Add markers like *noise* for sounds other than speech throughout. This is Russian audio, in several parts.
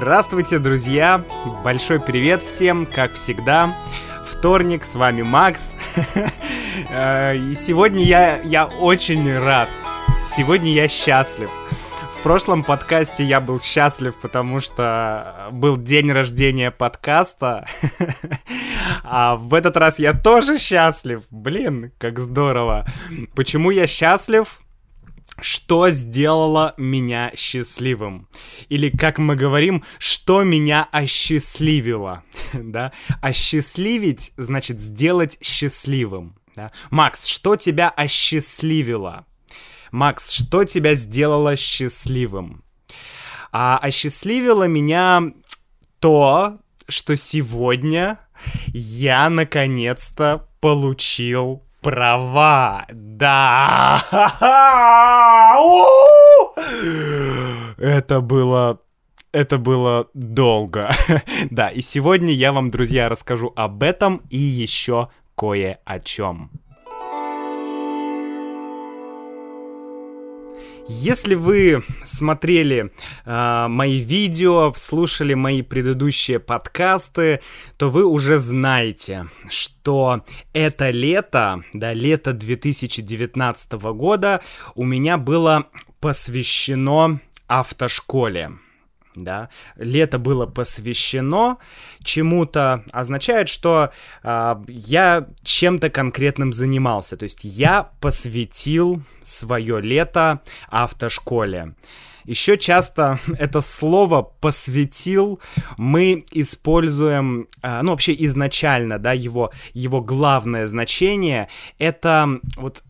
Здравствуйте, друзья! Большой привет всем, как всегда. Вторник, с вами Макс. *laughs* Э, и сегодня я, я очень рад. Сегодня я счастлив. В прошлом подкасте я был счастлив, потому что был день рождения подкаста. *laughs* А в этот раз я тоже счастлив. Блин, как здорово. Почему я счастлив? Что сделало меня счастливым. Или, как мы говорим, что меня осчастливило. *laughs* да? Осчастливить значит сделать счастливым. Да? Макс, что тебя осчастливило? Макс, что тебя сделало счастливым? А осчастливило меня то, что сегодня я наконец-то получил права. Да. Это было это было долго. *laughs* да, и сегодня я вам, друзья, расскажу об этом и еще кое о чем. Если вы смотрели э, мои видео, слушали мои предыдущие подкасты, то вы уже знаете, что это лето, да, лето 2019 года у меня было посвящено автошколе да, лето было посвящено чему-то, означает, что э, я чем-то конкретным занимался. То есть я посвятил свое лето автошколе. Еще часто *laughs* это слово «посвятил» мы используем, э, ну, вообще изначально, да, его, его главное значение — это вот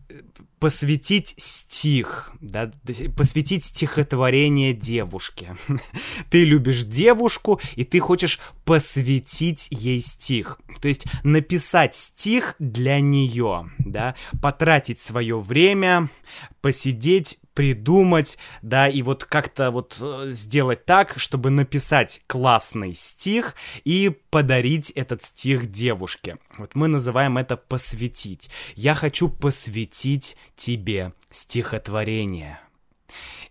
посвятить стих, да, посвятить стихотворение девушке. *laughs* ты любишь девушку, и ты хочешь посвятить ей стих. То есть написать стих для нее, да, потратить свое время, посидеть, придумать, да, и вот как-то вот э, сделать так, чтобы написать классный стих и подарить этот стих девушке. Вот мы называем это посвятить. Я хочу посвятить тебе стихотворение.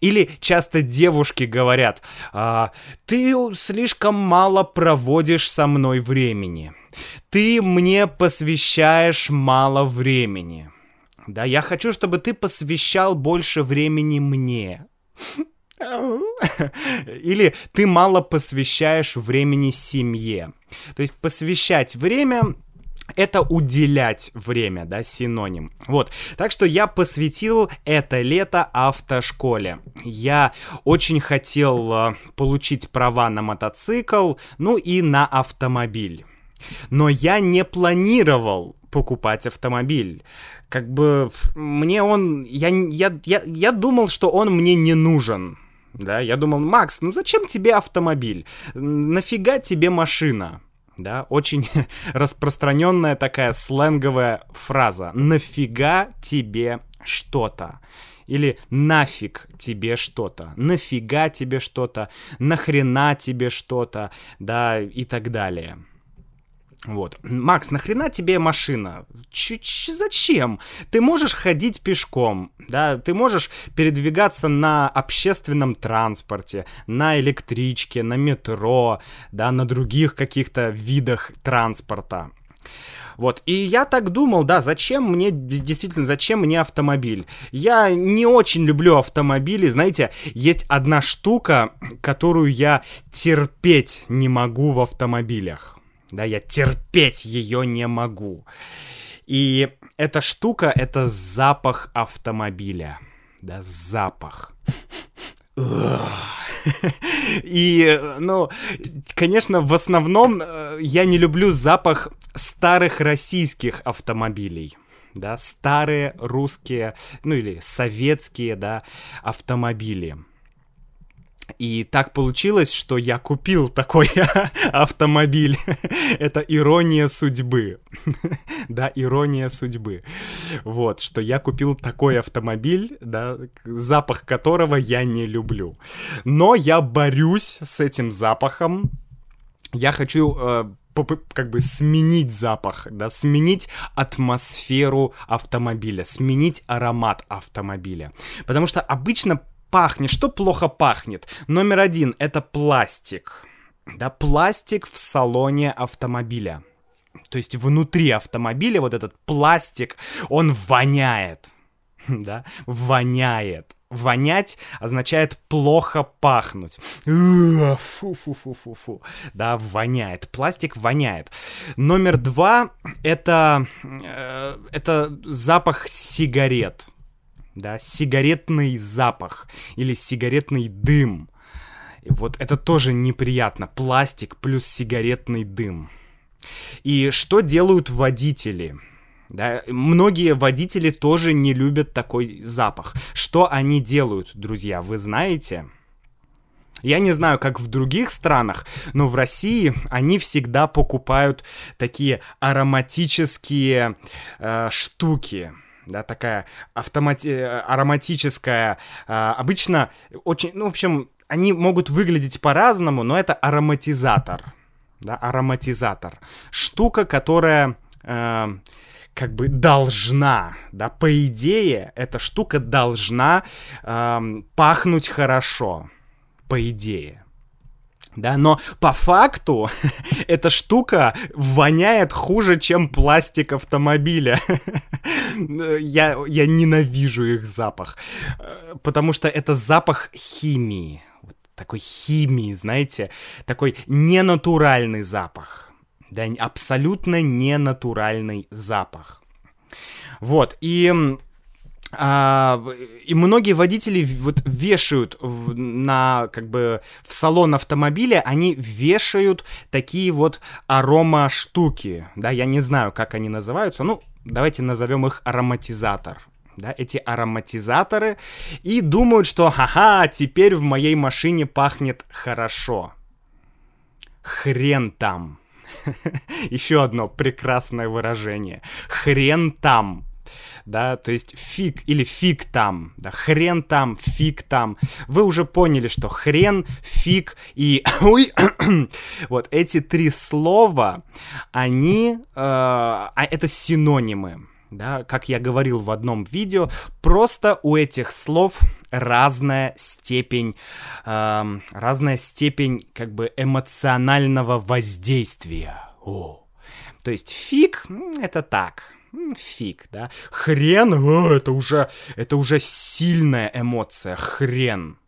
Или часто девушки говорят, а, ты слишком мало проводишь со мной времени, ты мне посвящаешь мало времени. Да, я хочу, чтобы ты посвящал больше времени мне. Или ты мало посвящаешь времени семье. То есть посвящать время это уделять время, да, синоним. Вот, так что я посвятил это лето автошколе. Я очень хотел э, получить права на мотоцикл, ну и на автомобиль. Но я не планировал покупать автомобиль. Как бы мне он... Я, я, я, я думал, что он мне не нужен. Да, я думал, Макс, ну зачем тебе автомобиль? Нафига тебе машина? Да, очень *laughs* распространенная такая сленговая фраза. Нафига тебе что-то? Или нафиг тебе что-то, нафига тебе что-то, нахрена тебе что-то, да, и так далее. Вот. Макс, нахрена тебе машина? Ч -ч Зачем? Ты можешь ходить пешком, да, ты можешь передвигаться на общественном транспорте, на электричке, на метро, да, на других каких-то видах транспорта. Вот, и я так думал, да, зачем мне, действительно, зачем мне автомобиль? Я не очень люблю автомобили, знаете, есть одна штука, которую я терпеть не могу в автомобилях да, я терпеть ее не могу. И эта штука — это запах автомобиля, да, запах. И, ну, конечно, в основном э, я не люблю запах старых российских автомобилей да, старые русские, ну или советские, да, автомобили. И так получилось, что я купил такой *laughs* автомобиль. *laughs* Это ирония судьбы. *laughs* да, ирония судьбы. Вот, что я купил такой автомобиль, да, запах которого я не люблю. Но я борюсь с этим запахом. Я хочу э, как бы сменить запах, да, сменить атмосферу автомобиля, сменить аромат автомобиля. Потому что обычно пахнет. Что плохо пахнет? Номер один — это пластик. да, пластик в салоне автомобиля. То есть внутри автомобиля вот этот пластик, он воняет, *laughs* да, воняет. Вонять означает плохо пахнуть. Фу-фу-фу-фу-фу. Да, воняет. Пластик воняет. Номер два это, э, это запах сигарет. Да, сигаретный запах или сигаретный дым. Вот это тоже неприятно. Пластик плюс сигаретный дым. И что делают водители? Да, многие водители тоже не любят такой запах. Что они делают, друзья, вы знаете? Я не знаю, как в других странах, но в России они всегда покупают такие ароматические э, штуки. Да, такая автомати... Э, ароматическая, э, обычно очень, ну, в общем, они могут выглядеть по-разному, но это ароматизатор. Да, ароматизатор. Штука, которая... Э, как бы должна, да, по идее, эта штука должна эм, пахнуть хорошо, по идее. Да, но по факту *laughs* эта штука воняет хуже, чем пластик автомобиля. *laughs* я, я ненавижу их запах, э, потому что это запах химии. Такой химии, знаете, такой ненатуральный запах да, абсолютно ненатуральный запах. Вот, и а, и многие водители вот вешают в, на как бы в салон автомобиля, они вешают такие вот арома штуки, да, я не знаю, как они называются, ну давайте назовем их ароматизатор, да, эти ароматизаторы и думают, что ха-ха, теперь в моей машине пахнет хорошо. Хрен там. *laughs* Еще одно прекрасное выражение. Хрен там. Да, то есть фиг или фиг там, да, хрен там, фиг там. Вы уже поняли, что хрен, фиг и *coughs* ой, *coughs* вот эти три слова, они, э, а это синонимы да, как я говорил в одном видео, просто у этих слов разная степень, э, разная степень как бы эмоционального воздействия. О. То есть фиг это так, фиг, да. Хрен, о, это уже, это уже сильная эмоция, хрен.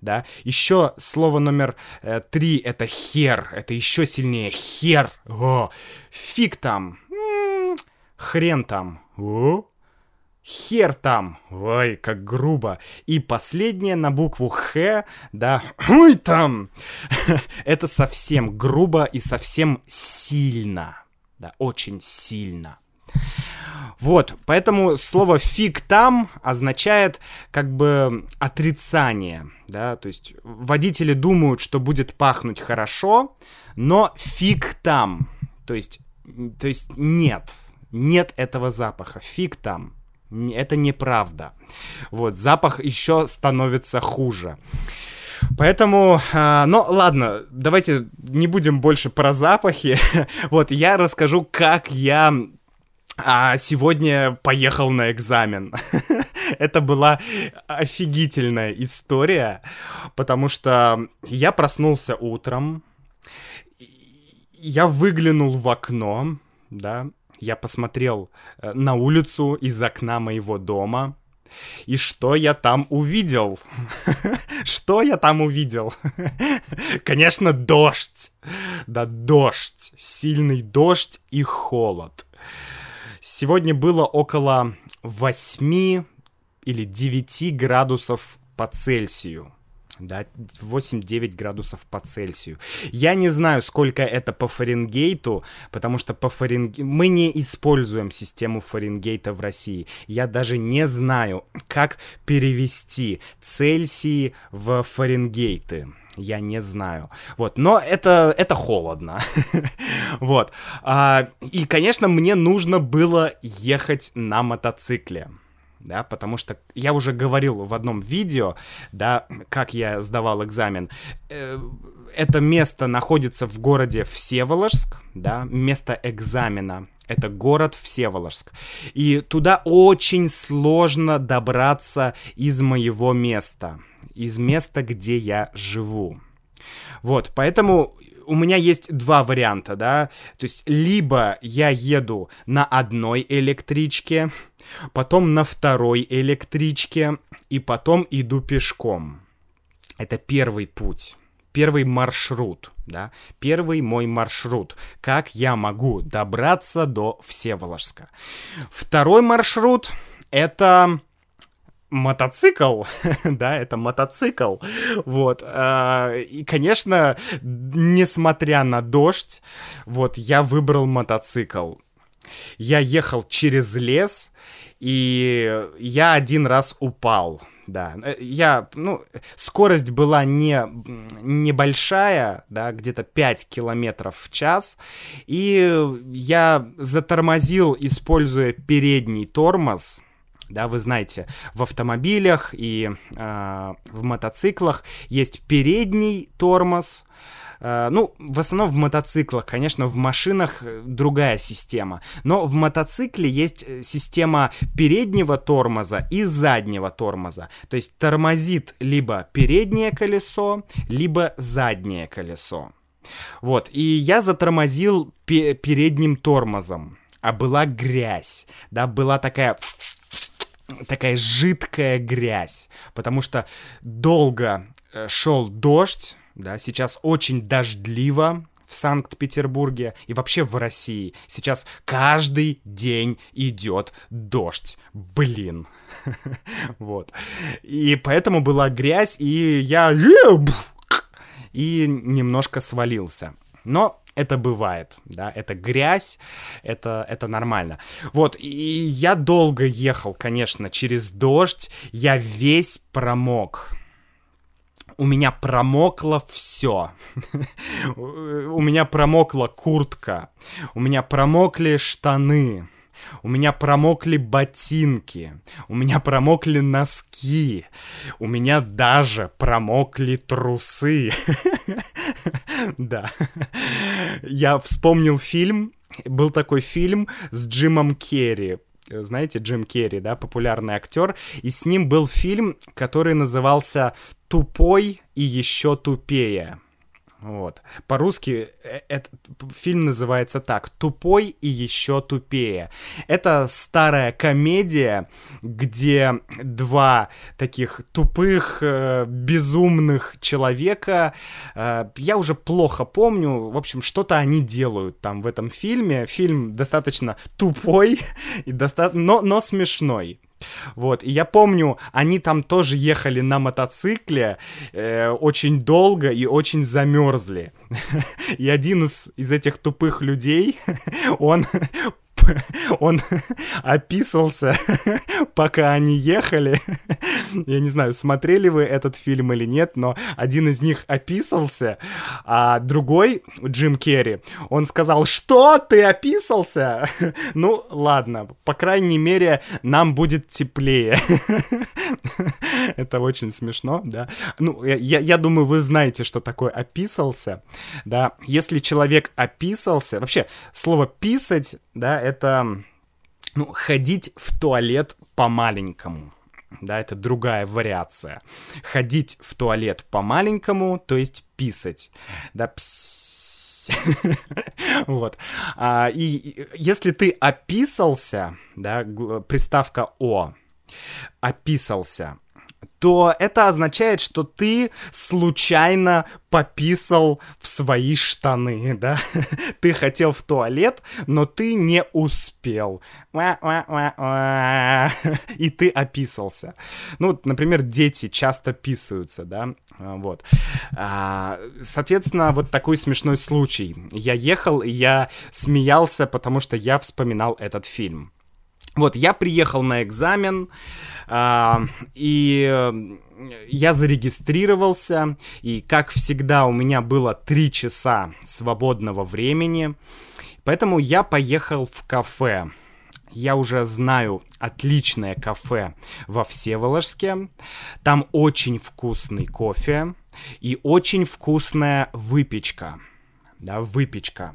Да, еще слово номер э, три это хер, это еще сильнее хер, о, фиг там, Хрен там. О? Хер там. Ой, как грубо. И последнее на букву Х, да, *clears throat* хуй там. *laughs* Это совсем грубо и совсем сильно. Да, очень сильно. Вот, поэтому слово фиг там означает как бы отрицание, да, то есть водители думают, что будет пахнуть хорошо, но фиг там, то есть, то есть нет, нет этого запаха, фиг там. Это неправда. Вот, запах еще становится хуже. Поэтому, э, ну ладно, давайте не будем больше про запахи. *laughs* вот, я расскажу, как я а сегодня поехал на экзамен. *laughs* Это была офигительная история, потому что я проснулся утром, я выглянул в окно, да, я посмотрел э, на улицу из окна моего дома. И что я там увидел? *laughs* Что я там увидел? *laughs* Конечно, дождь. Да, дождь. Сильный дождь и холод. Сегодня было около 8 или 9 градусов по Цельсию да, 8-9 градусов по Цельсию. Я не знаю, сколько это по Фаренгейту, потому что по Фаренгейту мы не используем систему Фаренгейта в России. Я даже не знаю, как перевести Цельсии в Фаренгейты. Я не знаю. Вот, но это, это холодно. *laughs* вот. А, и, конечно, мне нужно было ехать на мотоцикле да, потому что я уже говорил в одном видео, да, как я сдавал экзамен. Э, это место находится в городе Всеволожск, да, место экзамена. Это город Всеволожск. И туда очень сложно добраться из моего места, из места, где я живу. Вот, поэтому у меня есть два варианта, да, то есть либо я еду на одной электричке, потом на второй электричке, и потом иду пешком. Это первый путь первый маршрут, да, первый мой маршрут, как я могу добраться до Всеволожска. Второй маршрут — это мотоцикл, *laughs* да, это мотоцикл, вот, а, и, конечно, несмотря на дождь, вот, я выбрал мотоцикл. Я ехал через лес, и я один раз упал, да. Я, ну, скорость была не небольшая, да, где-то 5 километров в час, и я затормозил, используя передний тормоз, да, вы знаете, в автомобилях и э, в мотоциклах есть передний тормоз, э, ну, в основном в мотоциклах, конечно, в машинах э, другая система. Но в мотоцикле есть э, система переднего тормоза и заднего тормоза. То есть тормозит либо переднее колесо, либо заднее колесо. Вот, и я затормозил передним тормозом, а была грязь, да, была такая такая жидкая грязь, потому что долго э, шел дождь, да, сейчас очень дождливо в Санкт-Петербурге и вообще в России. Сейчас каждый день идет дождь. Блин. *laughs* Вот. И поэтому была грязь, и я... И немножко свалился. Но это бывает, да, это грязь, это, это нормально. Вот, и я долго ехал, конечно, через дождь, я весь промок. У меня промокло все. *laughs* У меня промокла куртка, у меня промокли штаны, у меня промокли ботинки, у меня промокли носки, у меня даже промокли трусы. *laughs* Да. Я вспомнил фильм, был такой фильм с Джимом Керри знаете, Джим Керри, да, популярный актер, и с ним был фильм, который назывался «Тупой и еще тупее». Вот. По-русски э, этот фильм называется так «Тупой и еще тупее». Это старая комедия, где два таких тупых, э, безумных человека, э, я уже плохо помню, в общем, что-то они делают там в этом фильме. Фильм достаточно тупой, *laughs* и доста... но, но смешной. Вот, и я помню, они там тоже ехали на мотоцикле э, очень долго и очень замерзли. *laughs* И один из, из этих тупых людей, *laughs* он *laughs* он *laughs* описался, *laughs* пока они ехали. Я не знаю, смотрели вы этот фильм или нет, но один из них описался, а другой, Джим Керри, он сказал, что ты описался? Ну, ладно, по крайней мере, нам будет теплее. Это очень смешно, да. Ну, я, я думаю, вы знаете, что такое описался, да. Если человек описался, вообще, слово «писать», да, это, ну, ходить в туалет по-маленькому. Да, это другая вариация. Ходить в туалет по-маленькому, то есть писать. Да, пс *laughs* вот. А, и если ты описался, да, приставка «о», описался, то это означает, что ты случайно пописал в свои штаны, *laughs* да? Ты хотел в туалет, но ты не успел. *laughs* И ты описался. Ну, например, дети часто писаются, да? Вот. А, соответственно, вот такой смешной случай. Я ехал, и я смеялся, потому что я вспоминал этот фильм. Вот, я приехал на экзамен, э, и я зарегистрировался, и, как всегда, у меня было три часа свободного времени, поэтому я поехал в кафе. Я уже знаю отличное кафе во Всеволожске. Там очень вкусный кофе и очень вкусная выпечка. Да, выпечка.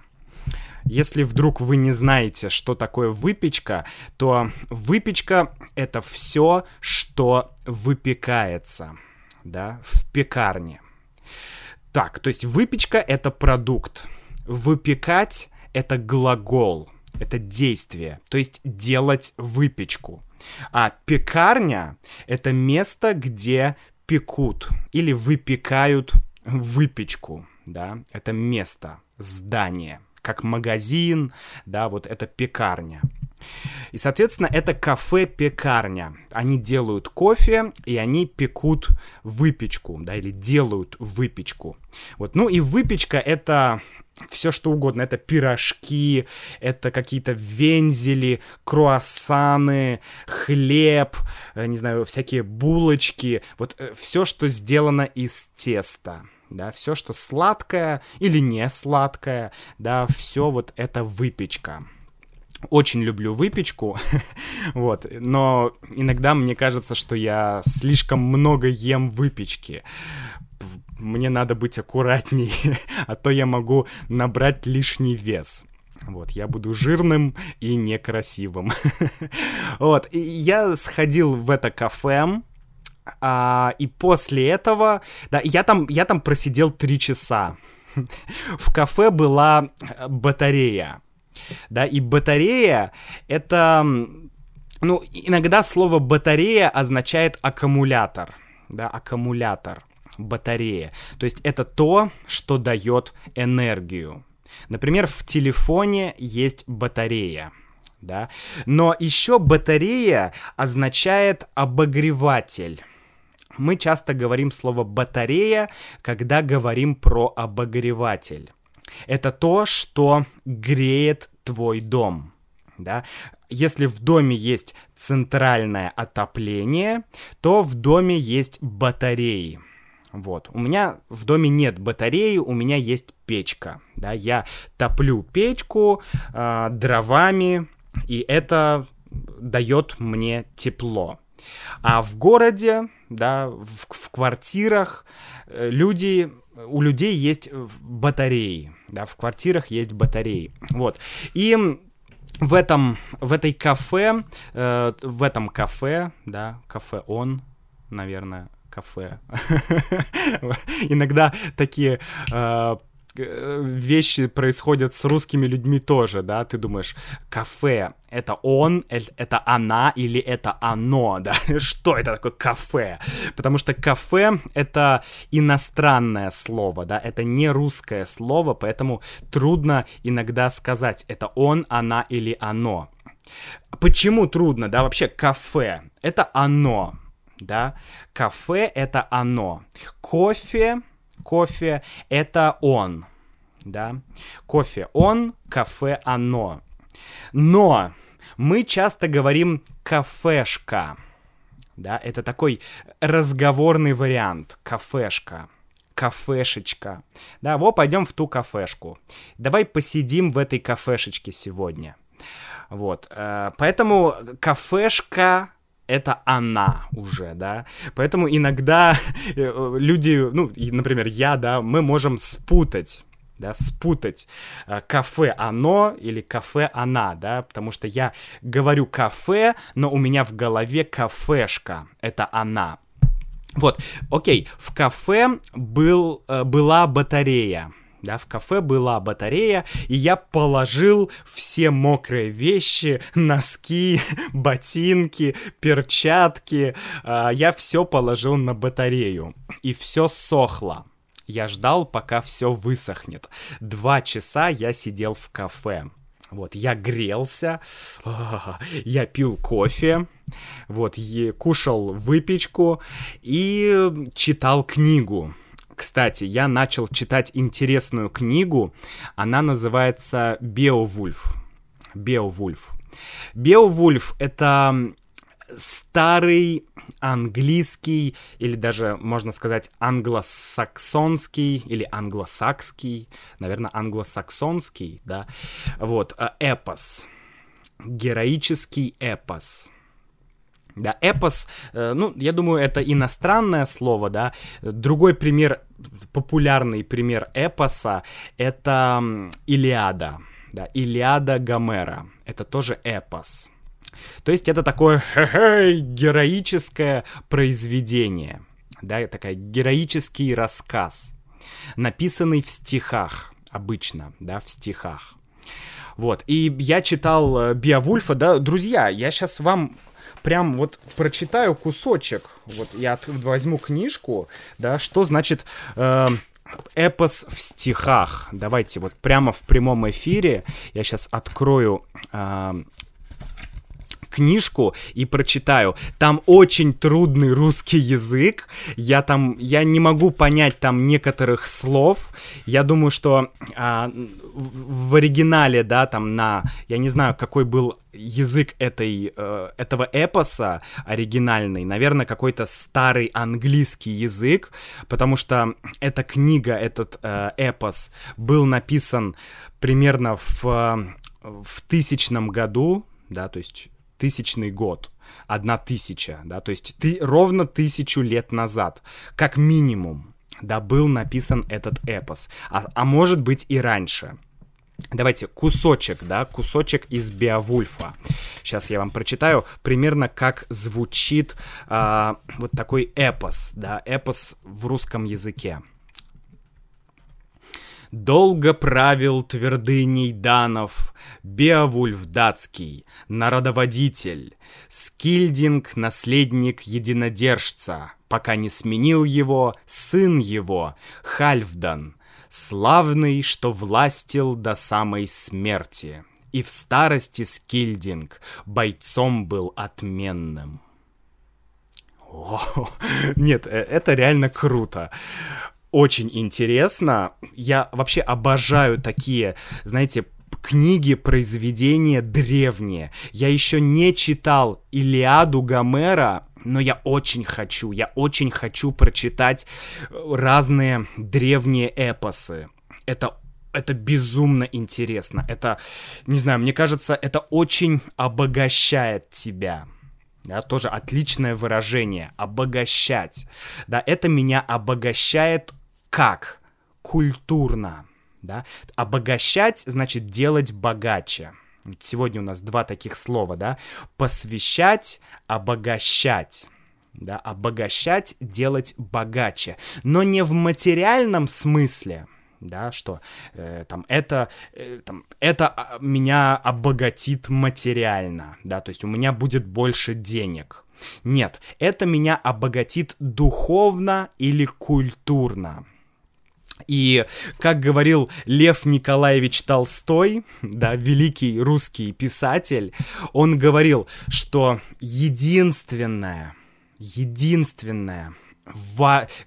Если вдруг вы не знаете, что такое выпечка, то выпечка — это все, что выпекается, да, в пекарне. Так, то есть выпечка — это продукт. Выпекать — это глагол, это действие, то есть делать выпечку. А пекарня — это место, где пекут или выпекают выпечку, да, это место, здание, как магазин, да, вот это пекарня. И, соответственно, это кафе-пекарня. Они делают кофе, и они пекут выпечку, да, или делают выпечку. Вот, ну и выпечка — это все что угодно. Это пирожки, это какие-то вензели, круассаны, хлеб, э, не знаю, всякие булочки. Вот э, все, что сделано из теста да, все, что сладкое или не сладкое, да, все вот это выпечка. Очень люблю выпечку, *laughs* вот, но иногда мне кажется, что я слишком много ем выпечки. Мне надо быть аккуратней, *laughs* а то я могу набрать лишний вес. Вот, я буду жирным и некрасивым. *laughs* вот, я сходил в это кафе, а, и после этого, да, я там, я там просидел три часа. *laughs* В кафе была батарея, да, и батарея это, ну, иногда слово батарея означает аккумулятор, да, аккумулятор, батарея. То есть это то, что дает энергию. Например, в телефоне есть батарея да. Но еще батарея означает обогреватель. Мы часто говорим слово батарея, когда говорим про обогреватель. Это то, что греет твой дом. Да? Если в доме есть центральное отопление, то в доме есть батареи. Вот. У меня в доме нет батареи, у меня есть печка. Да? Я топлю печку э, дровами, и это дает мне тепло. А в городе, да, в, в квартирах э, люди, у людей есть батареи, да, в квартирах есть батареи, вот. И в этом, в этой кафе, э, в этом кафе, да, кафе он, наверное, кафе. *laughs* Иногда такие э, Э, вещи происходят с русскими людьми тоже, да, ты думаешь, кафе, это он, это она или это оно, *laughs* да, что это такое кафе? Потому что кафе — это иностранное слово, да, это не русское слово, поэтому трудно иногда сказать, это он, она или оно. Почему трудно, да, вообще кафе — это оно, да, кафе — это оно, кофе — кофе — это он, да. Кофе он, кафе оно. Но мы часто говорим кафешка, да, это такой разговорный вариант, кафешка кафешечка. Да, вот пойдем в ту кафешку. Давай посидим в этой кафешечке сегодня. Вот, э, поэтому кафешка это она уже, да. Поэтому иногда э, люди, ну, например, я, да, мы можем спутать да, спутать э, кафе оно или кафе она, да, потому что я говорю кафе, но у меня в голове кафешка, это она. Вот, окей, в кафе был, э, была батарея, да, в кафе была батарея, и я положил все мокрые вещи, носки, *laughs* ботинки, перчатки, э, я все положил на батарею, и все сохло. Я ждал, пока все высохнет. Два часа я сидел в кафе. Вот, я грелся, *laughs* я пил кофе, вот, кушал выпечку и читал книгу. Кстати, я начал читать интересную книгу. Она называется «Беовульф». «Беовульф». «Беовульф» — это старый английский или даже, можно сказать, англосаксонский или англосакский, наверное, англосаксонский, да, вот, э, эпос, героический эпос. Да, эпос, э, ну, я думаю, это иностранное слово, да. Другой пример, популярный пример эпоса, это Илиада, да, Илиада Гомера. Это тоже эпос. То есть это такое героическое произведение, да, такая героический рассказ. написанный в стихах, обычно, да, в стихах. Вот, и я читал э, Биовульфа, да, друзья, я сейчас вам прям вот прочитаю кусочек. Вот я возьму книжку, да, что значит э, эпос в стихах. Давайте вот прямо в прямом эфире я сейчас открою э, книжку и прочитаю. Там очень трудный русский язык. Я там, я не могу понять там некоторых слов. Я думаю, что а, в, в оригинале, да, там на, я не знаю, какой был язык этой, э, этого эпоса оригинальный, наверное, какой-то старый английский язык, потому что эта книга, этот э, эпос был написан примерно в, в тысячном году, да, то есть тысячный год, одна тысяча, да, то есть ты ровно тысячу лет назад, как минимум, да, был написан этот эпос, а, а может быть и раньше. Давайте кусочек, да, кусочек из Беовульфа. Сейчас я вам прочитаю примерно, как звучит а, вот такой эпос, да, эпос в русском языке. Долго правил твердыней Данов Беовульф датский, народоводитель, Скильдинг — наследник единодержца, пока не сменил его сын его, Хальфдан, славный, что властил до самой смерти. И в старости Скильдинг бойцом был отменным. О, *laughs* нет, э, это реально круто очень интересно. Я вообще обожаю такие, знаете, книги, произведения древние. Я еще не читал Илиаду Гомера, но я очень хочу, я очень хочу прочитать разные древние эпосы. Это это безумно интересно. Это, не знаю, мне кажется, это очень обогащает тебя. Да, тоже отличное выражение. Обогащать. Да, это меня обогащает как? Культурно. Да? Обогащать значит делать богаче. Сегодня у нас два таких слова, да? Посвящать, обогащать. Да, обогащать, делать богаче. Но не в материальном смысле, да, что э, там это, э, там, это а, меня обогатит материально, да, то есть у меня будет больше денег. Нет, это меня обогатит духовно или культурно. И, как говорил Лев Николаевич Толстой, *laughs* да, великий русский писатель, он говорил, что единственное, единственное,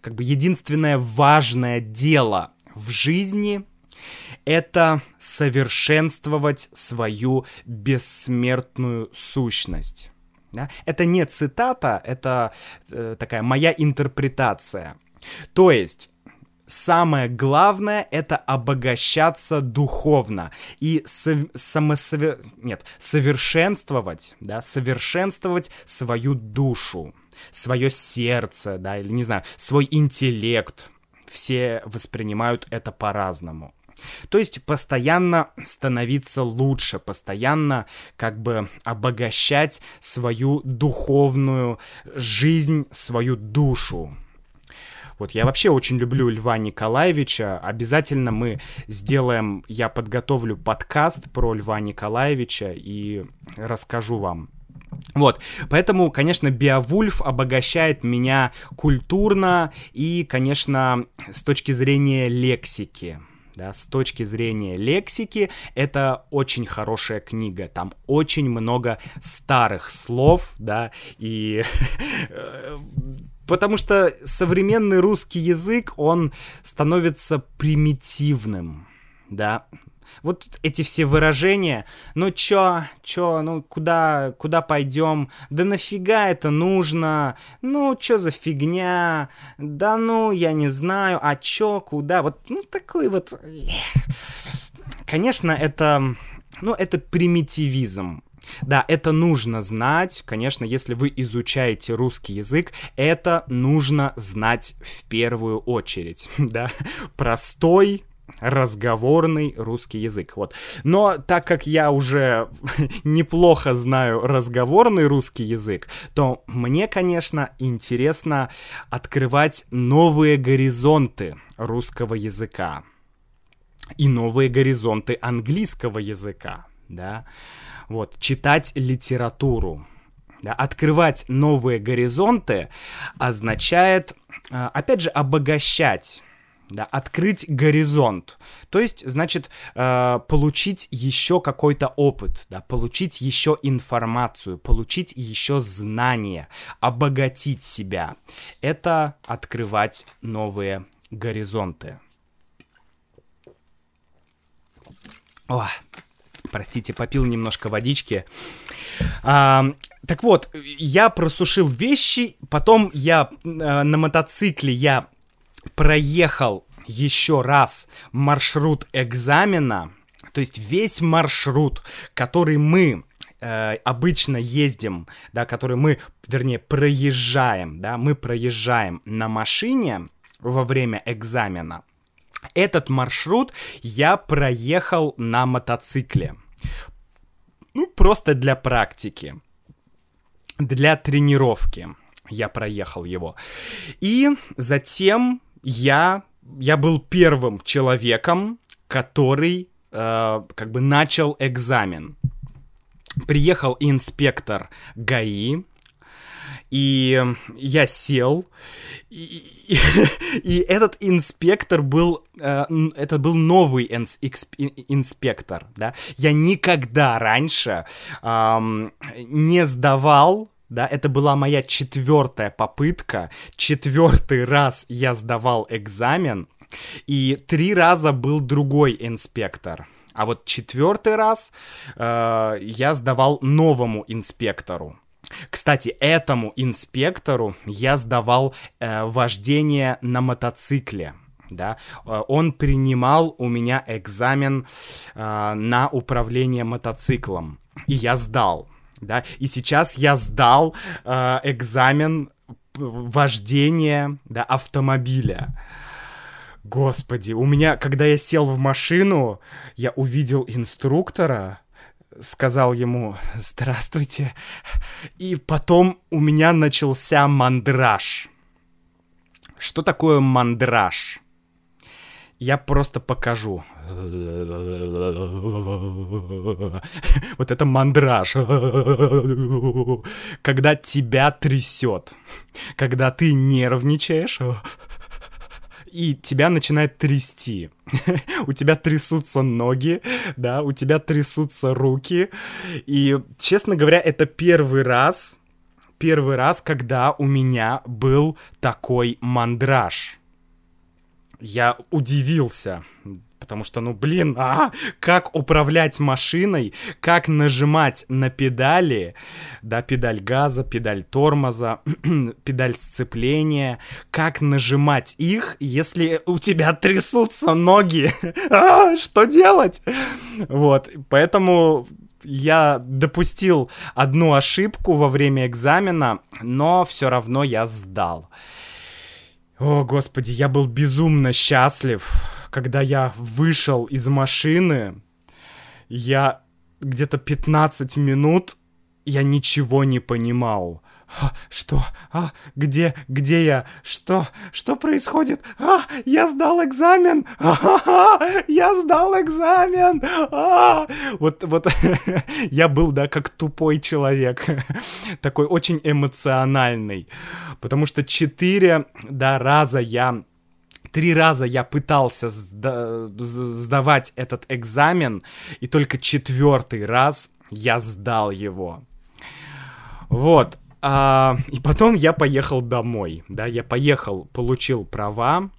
как бы единственное важное дело в жизни это совершенствовать свою бессмертную сущность. Да? Это не цитата, это э, такая моя интерпретация. То есть самое главное это обогащаться духовно и со самосовер... нет, совершенствовать, да, совершенствовать свою душу, свое сердце, да, или не знаю, свой интеллект. Все воспринимают это по-разному. То есть постоянно становиться лучше, постоянно как бы обогащать свою духовную жизнь, свою душу. Вот я вообще очень люблю Льва Николаевича. Обязательно мы сделаем, я подготовлю подкаст про Льва Николаевича и расскажу вам. Вот, поэтому, конечно, Биовульф обогащает меня культурно и, конечно, с точки зрения лексики. Да, с точки зрения лексики, это очень хорошая книга. Там очень много старых слов, да, и э, Потому что современный русский язык, он становится примитивным, да. Вот эти все выражения, ну чё, чё, ну куда, куда пойдем, да нафига это нужно, ну чё за фигня, да ну я не знаю, а чё, куда, вот ну такой вот, *laughs* конечно это, ну это примитивизм, да, это нужно знать, конечно, если вы изучаете русский язык, это нужно знать в первую очередь, *laughs* да. Простой, разговорный русский язык. Вот. Но так как я уже *laughs* неплохо знаю разговорный русский язык, то мне, конечно, интересно открывать новые горизонты русского языка и новые горизонты английского языка, да, вот, читать литературу, да, открывать новые горизонты означает, а, опять же, обогащать да, открыть горизонт. То есть, значит, э, получить еще какой-то опыт, да, получить еще информацию, получить еще знания, обогатить себя. Это открывать новые горизонты. О, простите, попил немножко водички. А, так вот, я просушил вещи, потом я э, на мотоцикле я проехал еще раз маршрут экзамена, то есть весь маршрут, который мы э, обычно ездим, да, который мы, вернее, проезжаем, да, мы проезжаем на машине во время экзамена, этот маршрут я проехал на мотоцикле. Ну, просто для практики, для тренировки я проехал его. И затем я, я был первым человеком, который э, как бы начал экзамен. Приехал инспектор ГАИ, и я сел, и, и, *laughs* и этот инспектор был, э, это был новый инс, инспектор, да. Я никогда раньше э, не сдавал да, это была моя четвертая попытка, четвертый раз я сдавал экзамен, и три раза был другой инспектор. А вот четвертый раз э, я сдавал новому инспектору. Кстати, этому инспектору я сдавал э, вождение на мотоцикле. Да, э, он принимал у меня экзамен э, на управление мотоциклом, и я сдал да, и сейчас я сдал э, экзамен вождения, да, автомобиля. Господи, у меня, когда я сел в машину, я увидел инструктора, сказал ему «Здравствуйте», и потом у меня начался мандраж. Что такое мандраж? Я просто покажу. *laughs* Вот это мандраж. *laughs* Когда тебя трясет. Когда ты нервничаешь и тебя начинает трясти. *laughs* у тебя трясутся ноги, да, у тебя трясутся руки. И, честно говоря, это первый раз, первый раз, когда у меня был такой мандраж я удивился, потому что, ну, блин, а как управлять машиной, как нажимать на педали, да, педаль газа, педаль тормоза, *clears throat* педаль сцепления, как нажимать их, если у тебя трясутся ноги, *laughs* а, что делать? Вот, поэтому я допустил одну ошибку во время экзамена, но все равно я сдал. О, господи, я был безумно счастлив, когда я вышел из машины. Я где-то 15 минут, я ничего не понимал. А, что? А, где, где я? Что? Что происходит? А, я сдал экзамен! А, я сдал экзамен! А, вот, вот, *laughs* я был, да, как тупой человек. *laughs* Такой очень эмоциональный. Потому что четыре, да, раза я Три раза я пытался сда- сдавать этот экзамен, и только четвертый раз я сдал его. Вот. А, и потом я поехал домой, да, я поехал, получил права,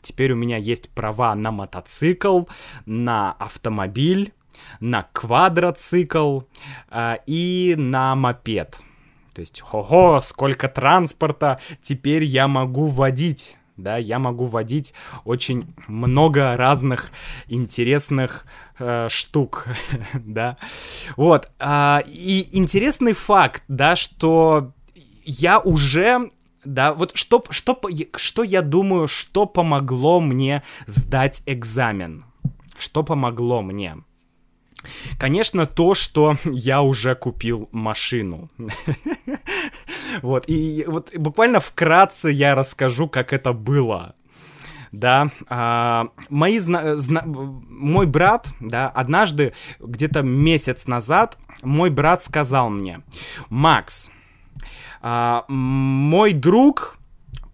теперь у меня есть права на мотоцикл, на автомобиль, на квадроцикл а, и на мопед. То есть, ого, сколько транспорта, теперь я могу водить да, я могу водить очень много разных интересных э, штук, *laughs* да, вот, а, и интересный факт, да, что я уже да, вот что, что, что я думаю, что помогло мне сдать экзамен? Что помогло мне? Конечно, то, что *laughs* я уже купил машину. *laughs* Вот, и вот буквально вкратце я расскажу, как это было. Да, а, мои зна- зна- мой брат, да, однажды, где-то месяц назад, мой брат сказал мне, Макс, а, мой друг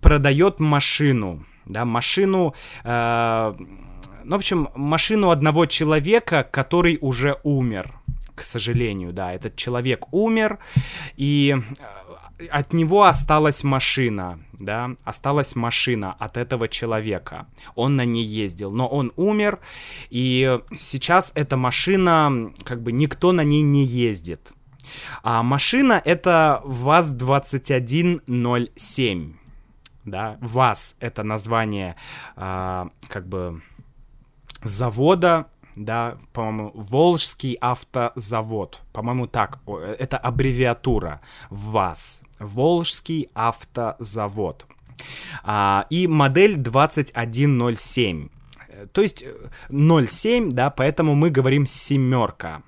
продает машину, да, машину, а, ну, в общем, машину одного человека, который уже умер, к сожалению, да, этот человек умер, и э, от него осталась машина, да, осталась машина от этого человека. Он на ней ездил, но он умер, и сейчас эта машина, как бы никто на ней не ездит. А машина это ВАЗ-2107. Да, ВАЗ это название, а, как бы завода, да, по-моему, Волжский автозавод. По-моему, так, это аббревиатура ВАЗ. Волжский автозавод. А, и модель 2107. То есть 07, да, поэтому мы говорим семерка.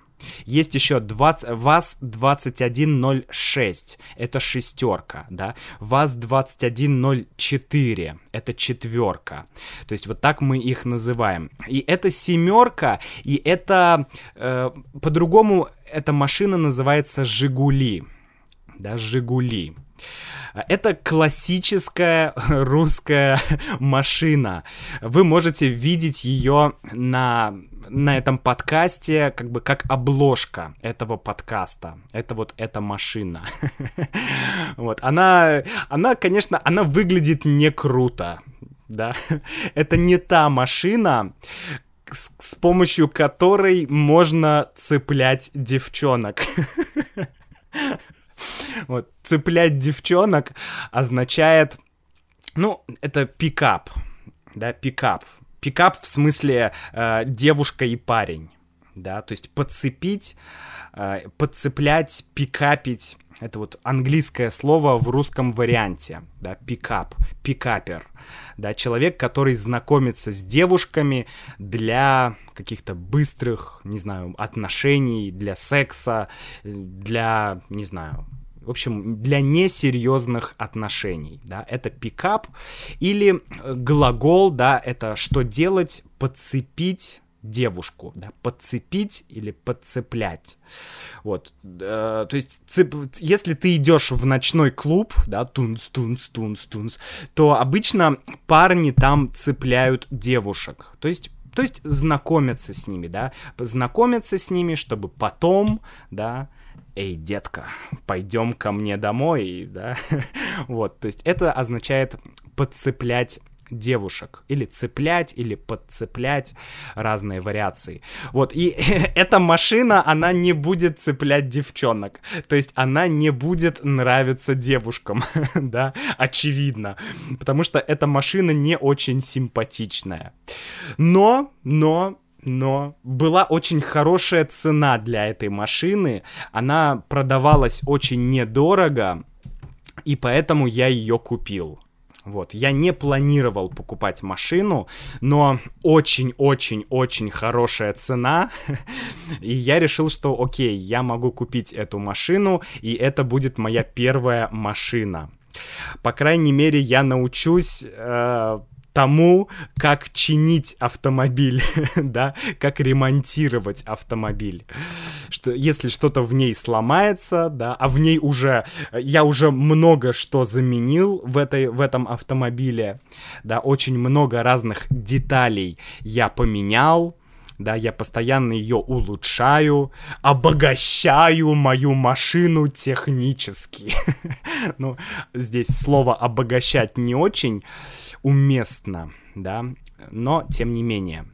Есть еще 20, ВАЗ-2106, это шестерка, да, ВАЗ-2104, это четверка. То есть вот так мы их называем. И это семерка, и это, э, по-другому, эта машина называется «Жигули», да, «Жигули». Это классическая *laughs* русская машина. Вы можете видеть ее на на этом подкасте как бы как обложка этого подкаста. Это вот эта машина. *laughs* Вот, она, она, конечно, она выглядит не круто, да. Это не та машина, с, с помощью которой можно цеплять девчонок. *laughs* Вот, цеплять девчонок означает, ну, это пикап, да, пикап. Пикап в смысле э, девушка и парень, да, то есть подцепить, э, подцеплять, пикапить. Это вот английское слово в русском варианте, да, пикап, пикапер, да, человек, который знакомится с девушками для каких-то быстрых, не знаю, отношений, для секса, для, не знаю, в общем, для несерьезных отношений, да, это пикап, или глагол, да, это что делать, подцепить девушку, да, подцепить или подцеплять. Вот, э, то есть, цеп... если ты идешь в ночной клуб, да, тунс, тунс, тунс, тунс, то обычно парни там цепляют девушек, то есть то есть знакомятся с ними, да, знакомятся с ними, чтобы потом, да, эй, детка, пойдем ко мне домой, да, *laughs* вот, то есть это означает подцеплять девушек. Или цеплять, или подцеплять. Разные вариации. Вот, и *laughs* эта машина, она не будет цеплять девчонок. То есть она не будет нравиться девушкам, *laughs* да, очевидно. Потому что эта машина не очень симпатичная. Но, но, но была очень хорошая цена для этой машины. Она продавалась очень недорого, и поэтому я ее купил. Вот, я не планировал покупать машину, но очень-очень-очень хорошая цена, *laughs* и я решил, что окей, я могу купить эту машину, и это будет моя первая машина. По крайней мере, я научусь э, тому, как чинить автомобиль, *laughs* да, как ремонтировать автомобиль. Что если что-то в ней сломается, да, а в ней уже я уже много что заменил в этой в этом автомобиле, да, очень много разных деталей я поменял, да, я постоянно ее улучшаю, обогащаю мою машину технически. *laughs* ну, здесь слово обогащать не очень уместно, да, но тем не менее.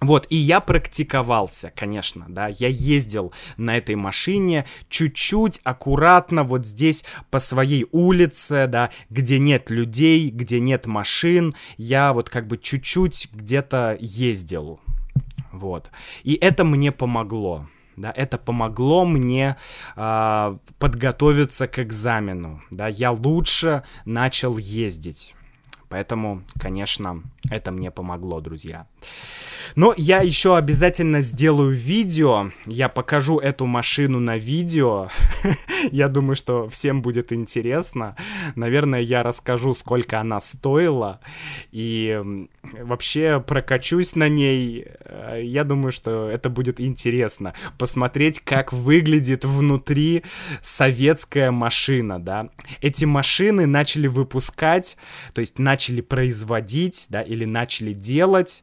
Вот, и я практиковался, конечно, да, я ездил на этой машине чуть-чуть аккуратно вот здесь по своей улице, да, где нет людей, где нет машин, я вот как бы чуть-чуть где-то ездил, вот. И это мне помогло, да, это помогло мне э, подготовиться к экзамену, да, я лучше начал ездить. Поэтому, конечно, это мне помогло, друзья. Но я еще обязательно сделаю видео, я покажу эту машину на видео. *laughs* я думаю, что всем будет интересно. Наверное, я расскажу, сколько она стоила. И вообще прокачусь на ней. Э, я думаю, что это будет интересно. Посмотреть, как выглядит внутри советская машина, да. Эти машины начали выпускать, то есть начали производить, да, или начали делать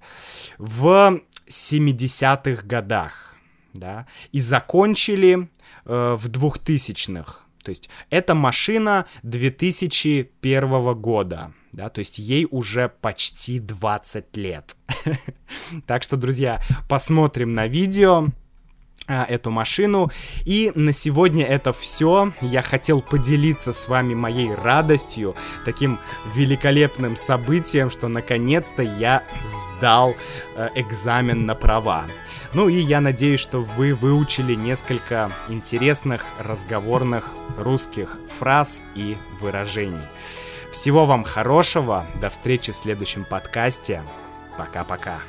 в 70-х годах, да, и закончили э, в 2000-х. То есть это машина 2001 года, да, то есть ей уже почти 20 лет. *laughs* так что, друзья, посмотрим на видео эту машину. И на сегодня это все. Я хотел поделиться с вами моей радостью, таким великолепным событием, что наконец-то я сдал э, экзамен на права. Ну и я надеюсь, что вы выучили несколько интересных разговорных русских фраз и выражений. Всего вам хорошего, до встречи в следующем подкасте. Пока-пока.